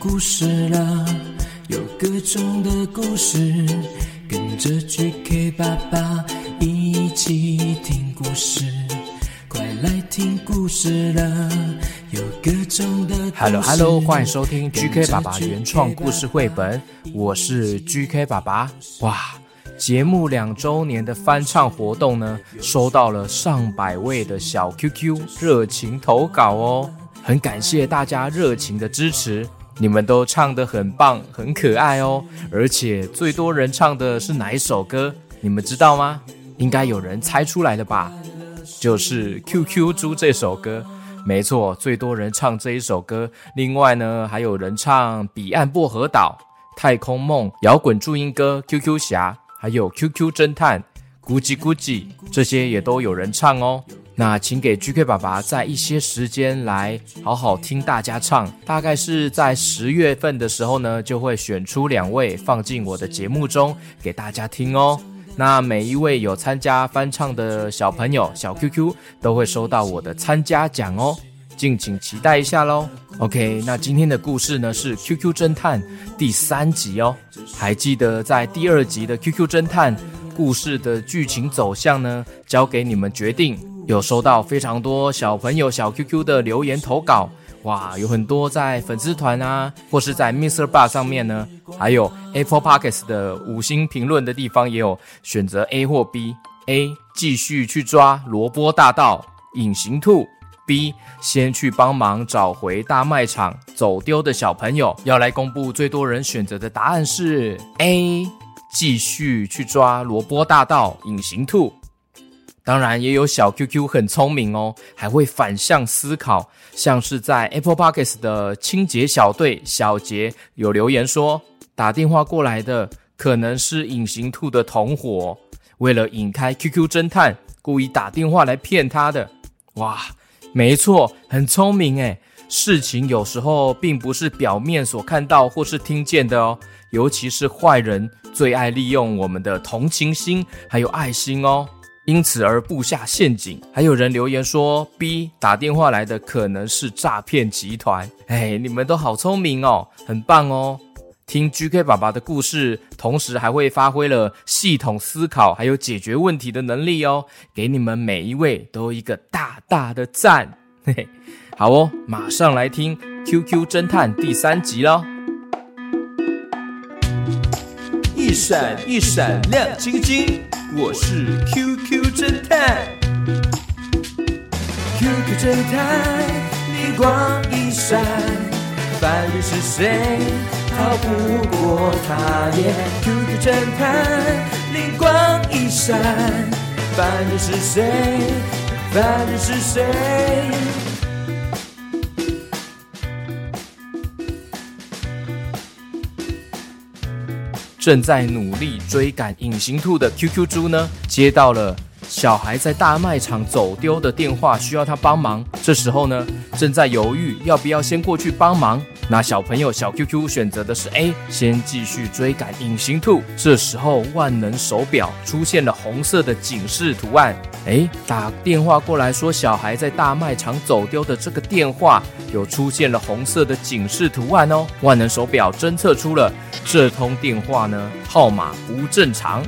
听故事了，有各种的故事，跟着 GK 爸爸一起听故事。快来听故事了，有各种的故事。Hello Hello，欢迎收听 GK 爸爸原创故事绘本，我是 GK 爸爸。哇，节目两周年的翻唱活动呢，收到了上百位的小 QQ 热情投稿哦。很感谢大家热情的支持，你们都唱得很棒，很可爱哦。而且最多人唱的是哪一首歌？你们知道吗？应该有人猜出来了吧？就是《QQ 猪》这首歌。没错，最多人唱这一首歌。另外呢，还有人唱《彼岸薄荷岛》、《太空梦》、摇滚注音歌、QQ 侠，还有 QQ 侦探、咕叽咕叽，这些也都有人唱哦。那请给 GK 爸爸再一些时间来好好听大家唱，大概是在十月份的时候呢，就会选出两位放进我的节目中给大家听哦。那每一位有参加翻唱的小朋友小 QQ 都会收到我的参加奖哦，敬请期待一下喽。OK，那今天的故事呢是 QQ 侦探第三集哦，还记得在第二集的 QQ 侦探故事的剧情走向呢，交给你们决定。有收到非常多小朋友小 QQ 的留言投稿，哇，有很多在粉丝团啊，或是在 MixerBox 上面呢，还有 Apple Podcast 的五星评论的地方也有选择 A 或 B。A 继续去抓萝卜大盗隐形兔，B 先去帮忙找回大卖场走丢的小朋友。要来公布最多人选择的答案是 A，继续去抓萝卜大盗隐形兔。当然也有小 QQ 很聪明哦，还会反向思考，像是在 Apple Podcast 的清洁小队小杰有留言说，打电话过来的可能是隐形兔的同伙，为了引开 QQ 侦探，故意打电话来骗他的。哇，没错，很聪明诶。事情有时候并不是表面所看到或是听见的哦，尤其是坏人最爱利用我们的同情心还有爱心哦。因此而布下陷阱，还有人留言说 B 打电话来的可能是诈骗集团。哎，你们都好聪明哦，很棒哦！听 GK 爸爸的故事，同时还会发挥了系统思考还有解决问题的能力哦，给你们每一位都一个大大的赞。嘿嘿，好哦，马上来听 QQ 侦探第三集喽！一闪一闪亮晶晶。我是 QQ 侦探，QQ 侦探，灵光一闪，凡人是谁逃不过他耶？QQ 侦探，灵光一闪，凡人是谁？凡人是谁？正在努力追赶隐形兔的 QQ 猪呢，接到了小孩在大卖场走丢的电话，需要他帮忙。这时候呢，正在犹豫要不要先过去帮忙。那小朋友小 QQ 选择的是 A，先继续追赶隐形兔。这时候万能手表出现了红色的警示图案。诶，打电话过来说小孩在大卖场走丢的这个电话，有出现了红色的警示图案哦。万能手表侦测出了。这通电话呢，号码不正常，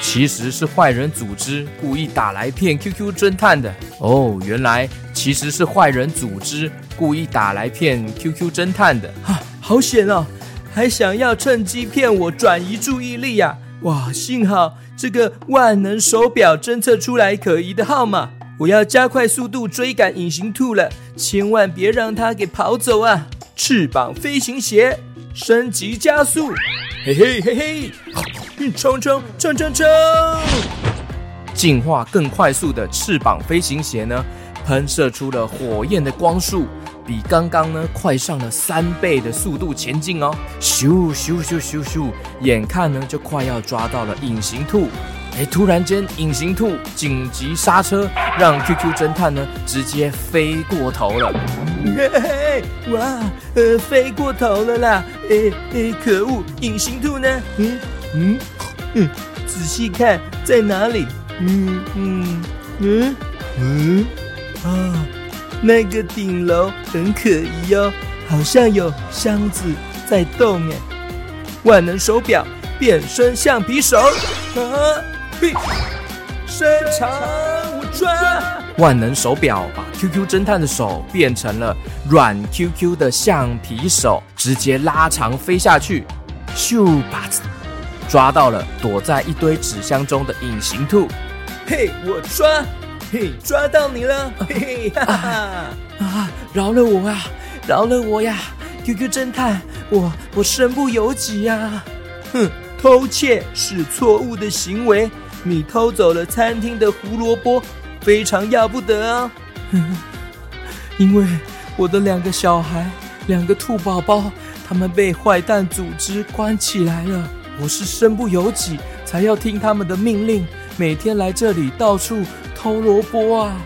其实是坏人组织故意打来骗 QQ 侦探的哦。原来其实是坏人组织故意打来骗 QQ 侦探的，哈，好险哦！还想要趁机骗我转移注意力呀！哇，幸好这个万能手表侦测出来可疑的号码，我要加快速度追赶隐形兔了，千万别让它给跑走啊！翅膀飞行鞋。升级加速，嘿嘿嘿嘿，冲冲冲冲冲！进化更快速的翅膀飞行鞋呢，喷射出了火焰的光束，比刚刚呢快上了三倍的速度前进哦！咻咻咻咻咻，眼看呢就快要抓到了隐形兔。哎，突然间，隐形兔紧急刹车，让 QQ 侦探呢直接飞过头了。哇，呃，飞过头了啦！哎哎，可恶，隐形兔呢？嗯嗯嗯，仔细看，在哪里？嗯嗯嗯嗯啊，那个顶楼很可疑哦，好像有箱子在动诶。万能手表变身橡皮手，啊，嘿，伸长我抓。万能手表把 QQ 侦探的手变成了软 QQ 的橡皮手，直接拉长飞下去，咻吧子，抓到了躲在一堆纸箱中的隐形兔。嘿，我抓，嘿，抓到你了，嘿嘿哈哈啊，啊！饶了我啊！饶了我呀！QQ 侦探，我我身不由己呀！哼，偷窃是错误的行为，你偷走了餐厅的胡萝卜。非常要不得啊！因为我的两个小孩，两个兔宝宝，他们被坏蛋组织关起来了。我是身不由己，才要听他们的命令，每天来这里到处偷萝卜啊！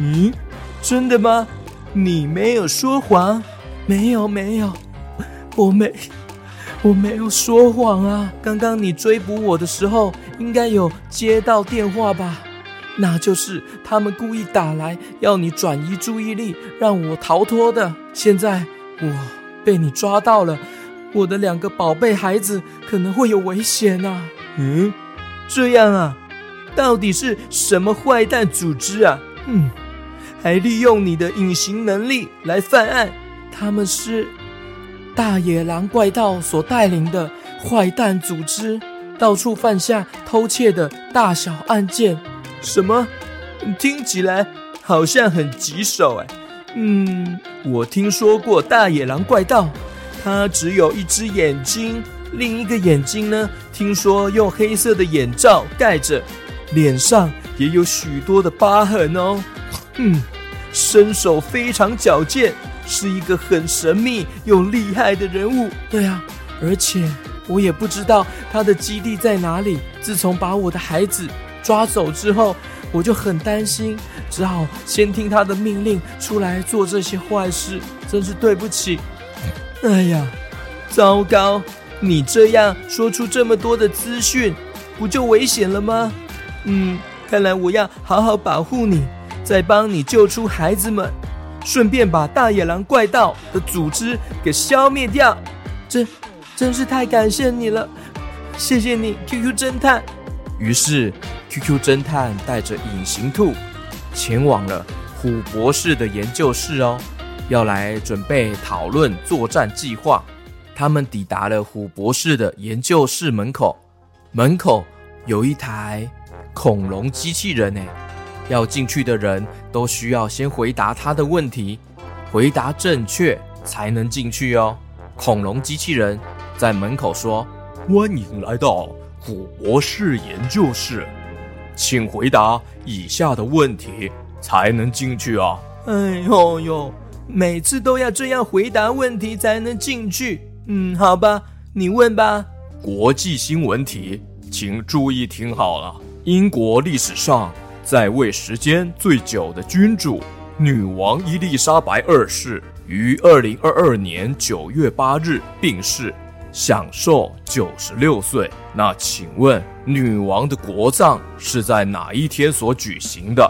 嗯，真的吗？你没有说谎？没有，没有，我没，我没有说谎啊！刚刚你追捕我的时候，应该有接到电话吧？那就是他们故意打来，要你转移注意力，让我逃脱的。现在我被你抓到了，我的两个宝贝孩子可能会有危险啊。嗯，这样啊？到底是什么坏蛋组织啊？嗯，还利用你的隐形能力来犯案？他们是大野狼怪盗所带领的坏蛋组织，到处犯下偷窃的大小案件。什么？听起来好像很棘手哎。嗯，我听说过大野狼怪盗，他只有一只眼睛，另一个眼睛呢，听说用黑色的眼罩盖着，脸上也有许多的疤痕哦。嗯，身手非常矫健，是一个很神秘又厉害的人物。对啊，而且我也不知道他的基地在哪里。自从把我的孩子。抓走之后，我就很担心，只好先听他的命令出来做这些坏事，真是对不起。哎呀，糟糕！你这样说出这么多的资讯，不就危险了吗？嗯，看来我要好好保护你，再帮你救出孩子们，顺便把大野狼怪盗的组织给消灭掉。真真是太感谢你了，谢谢你，QQ 侦探。于是。QQ 侦探带着隐形兔前往了虎博士的研究室哦，要来准备讨论作战计划。他们抵达了虎博士的研究室门口，门口有一台恐龙机器人诶，要进去的人都需要先回答他的问题，回答正确才能进去哦。恐龙机器人在门口说：“欢迎来到古博士研究室。”请回答以下的问题才能进去啊！哎呦呦，每次都要这样回答问题才能进去。嗯，好吧，你问吧。国际新闻题，请注意听好了。英国历史上在位时间最久的君主女王伊丽莎白二世于二零二二年九月八日病逝。享寿九十六岁。那请问，女王的国葬是在哪一天所举行的？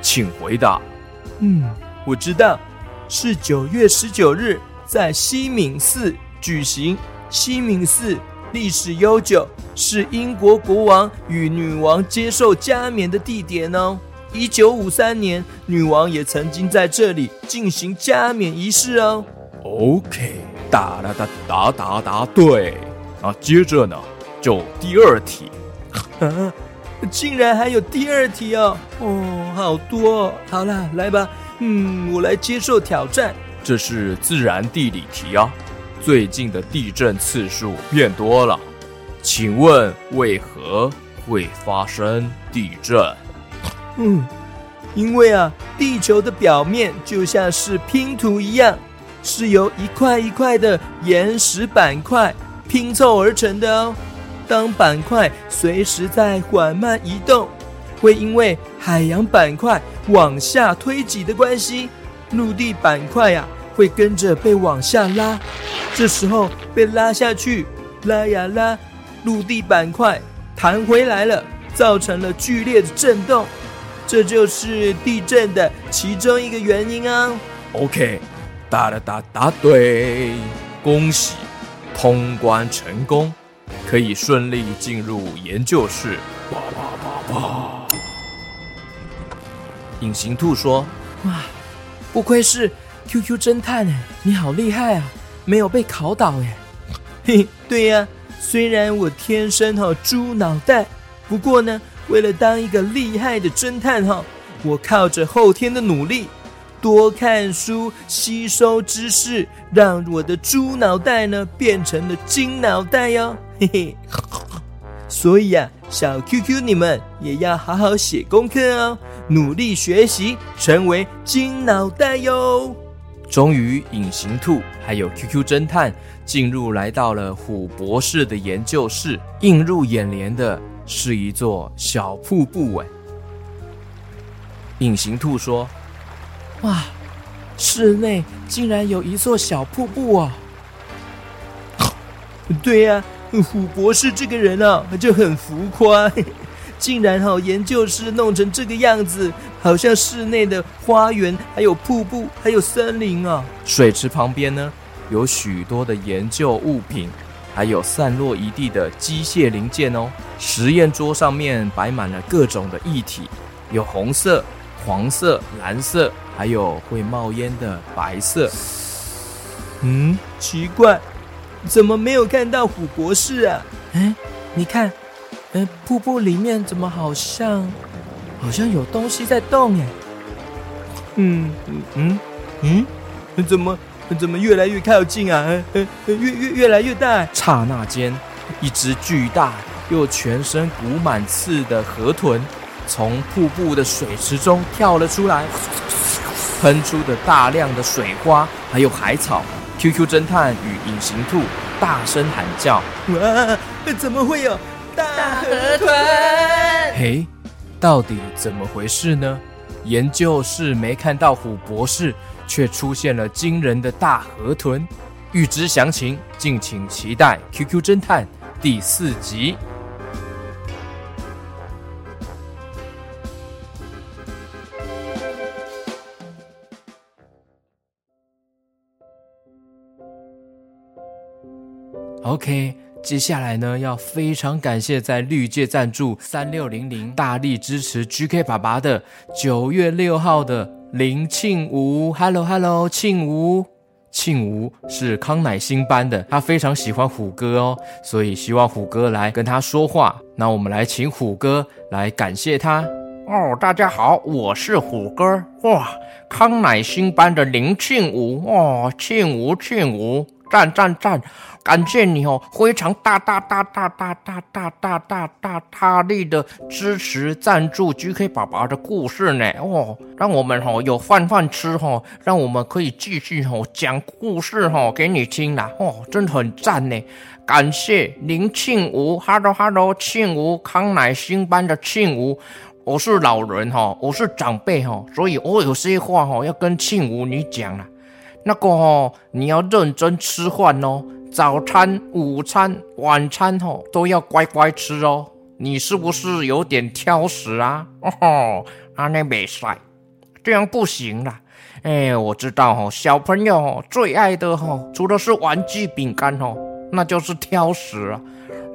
请回答。嗯，我知道，是九月十九日，在西敏寺举行。西敏寺历史悠久，是英国国王与女王接受加冕的地点哦。一九五三年，女王也曾经在这里进行加冕仪式哦。OK。答答答答答答对啊！接着呢，就第二题，啊，竟然还有第二题哦！哦，好多哦！好啦，来吧，嗯，我来接受挑战。这是自然地理题啊！最近的地震次数变多了，请问为何会发生地震？嗯，因为啊，地球的表面就像是拼图一样。是由一块一块的岩石板块拼凑而成的哦。当板块随时在缓慢移动，会因为海洋板块往下推挤的关系，陆地板块呀会跟着被往下拉。这时候被拉下去，拉呀拉，陆地板块弹回来了，造成了剧烈的震动。这就是地震的其中一个原因啊。OK。答了答答对，恭喜通关成功，可以顺利进入研究室。哇哇哇哇！隐形兔说：“哇，不愧是 QQ 侦探哎，你好厉害啊，没有被考倒哎。”嘿，对呀，虽然我天生哈猪脑袋，不过呢，为了当一个厉害的侦探哈，我靠着后天的努力，多看书，吸收知识，让我的猪脑袋呢变成了金脑袋哟。嘿嘿，所以呀，小 QQ 你们也要好好写功课哦，努力学习，成为金脑袋哟。终于，隐形兔还有 QQ 侦探进入来到了虎博士的研究室。映入眼帘的是一座小瀑布。哎，隐形兔说：“哇，室内竟然有一座小瀑布啊！” 对呀，虎博士这个人啊，就很浮夸。竟然哈，研究室弄成这个样子，好像室内的花园，还有瀑布，还有森林啊！水池旁边呢，有许多的研究物品，还有散落一地的机械零件哦。实验桌上面摆满了各种的液体，有红色、黄色、蓝色，还有会冒烟的白色。嗯，奇怪，怎么没有看到虎博士啊？哎，你看。嗯，瀑布里面怎么好像，好像有东西在动哎？嗯嗯嗯嗯，怎么怎么越来越靠近啊？越越越来越大。刹那间，一只巨大又全身鼓满刺的河豚从瀑布的水池中跳了出来，喷出的大量的水花还有海草。QQ 侦探与隐形兔大声喊叫：“哇，怎么会有？”大河豚，嘿，到底怎么回事呢？研究室没看到虎博士，却出现了惊人的大河豚。预知详情，敬请期待《QQ 侦探》第四集。OK。接下来呢，要非常感谢在绿界赞助三六零零大力支持 GK 爸爸的九月六号的林庆吴，Hello Hello，庆吴，庆吴是康乃馨班的，他非常喜欢虎哥哦，所以希望虎哥来跟他说话。那我们来请虎哥来感谢他哦。大家好，我是虎哥哇，康乃馨班的林庆吴哦，庆吴庆吴，赞赞赞。感谢你哦，非常大大大大大大大大大大大力的支持赞助 GK 爸爸的故事呢哦，让我们哦有饭饭吃哦，让我们可以继续哦讲故事哦给你听啦哦，真的很赞呢。感谢林庆吴，Hello Hello，庆吴康乃馨班的庆吴，我是老人哈，我是长辈哈，所以我有些话哈要跟庆吴你讲啦，那个哦你要认真吃饭哦。早餐、午餐、晚餐吼都要乖乖吃哦。你是不是有点挑食啊？哦吼，阿内没帅，这样不行啦。哎，我知道哦，小朋友最爱的吼，除了是玩具饼干吼，那就是挑食啊。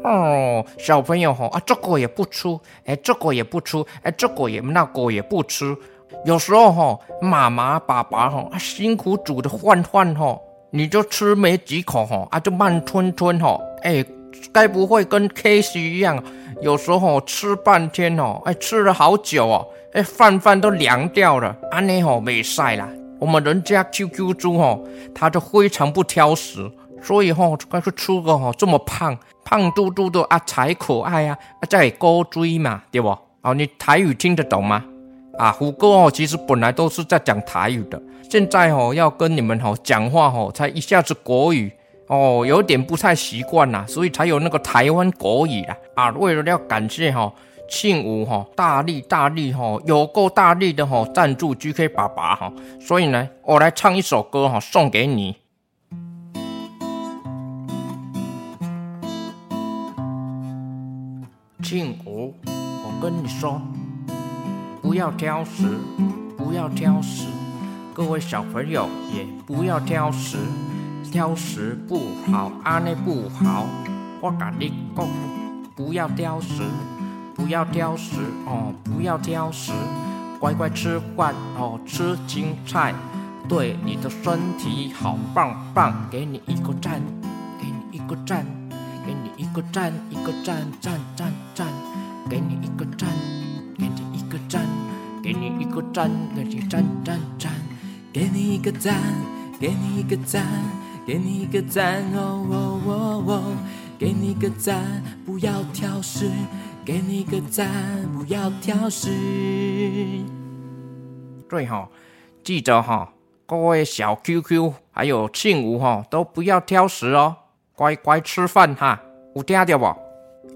哦，小朋友吼啊，这个也不吃，哎，这个也不吃，哎，这个也那个也不吃。有时候吼，妈妈、爸爸吼啊，辛苦煮的饭饭吼。你就吃没几口吼啊，就慢吞吞吼，哎，该不会跟 Casey 一样，有时候吃半天哦，哎，吃了好久哦，哎，饭饭都凉掉了，安尼吼没晒啦。我们人家 QQ 猪吼，他就非常不挑食，所以吼，该是吃个吼这么胖，胖嘟嘟的啊才可爱啊，啊才高追嘛，对不？哦，你台语听得懂吗？啊，虎哥哦，其实本来都是在讲台语的。现在哦，要跟你们哦讲话哦，才一下子国语哦，有点不太习惯呐，所以才有那个台湾国语啦啊。为了要感谢哈庆吴哈大力大力哈有够大力的哈赞助 GK 爸爸哈，所以呢，我来唱一首歌哈送给你。庆吴，我跟你说，不要挑食，不要挑食。各位小朋友也不要挑食，挑食不好，阿内不好。我跟你讲，不要挑食，不要挑食哦，不要挑食，乖乖吃饭哦，吃青菜，对你的身体好棒棒，给你一个赞，给你一个赞，给你一个赞，一个赞赞赞赞，给你一个赞，给你一个赞，给你一个赞，给你赞赞赞。给你一个赞，给你一个赞，给你一个赞哦哦哦哦！给你一个赞，不要挑食。给你一个赞，不要挑食。对哈、哦，记得哈、哦，各位小 QQ 还有庆吴哈，都不要挑食哦，乖乖吃饭哈。有听到不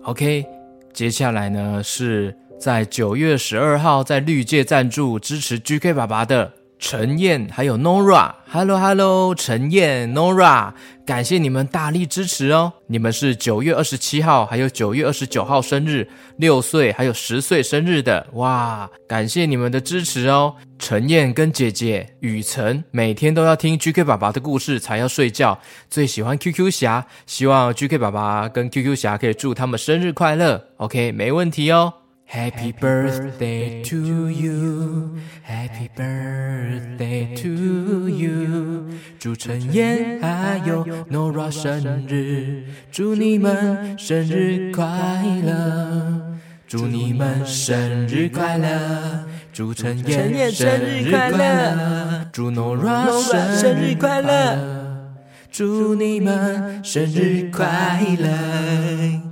？OK，接下来呢是在九月十二号在绿界赞助支持 GK 爸爸的。陈燕还有 Nora，Hello Hello，陈燕 Nora，感谢你们大力支持哦！你们是九月二十七号还有九月二十九号生日，六岁还有十岁生日的哇！感谢你们的支持哦！陈燕跟姐姐雨辰每天都要听 GK 爸爸的故事才要睡觉，最喜欢 QQ 侠，希望 GK 爸爸跟 QQ 侠可以祝他们生日快乐。OK，没问题哦。Happy birthday to you, Happy birthday to you。祝陈燕还有 Nora 生日，祝你们生日快乐，祝你们生日快乐，祝陈燕生日快乐，祝 Nora 生日快乐，祝你们生日快乐。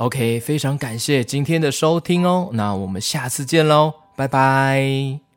OK，非常感谢今天的收听哦，那我们下次见喽，拜拜。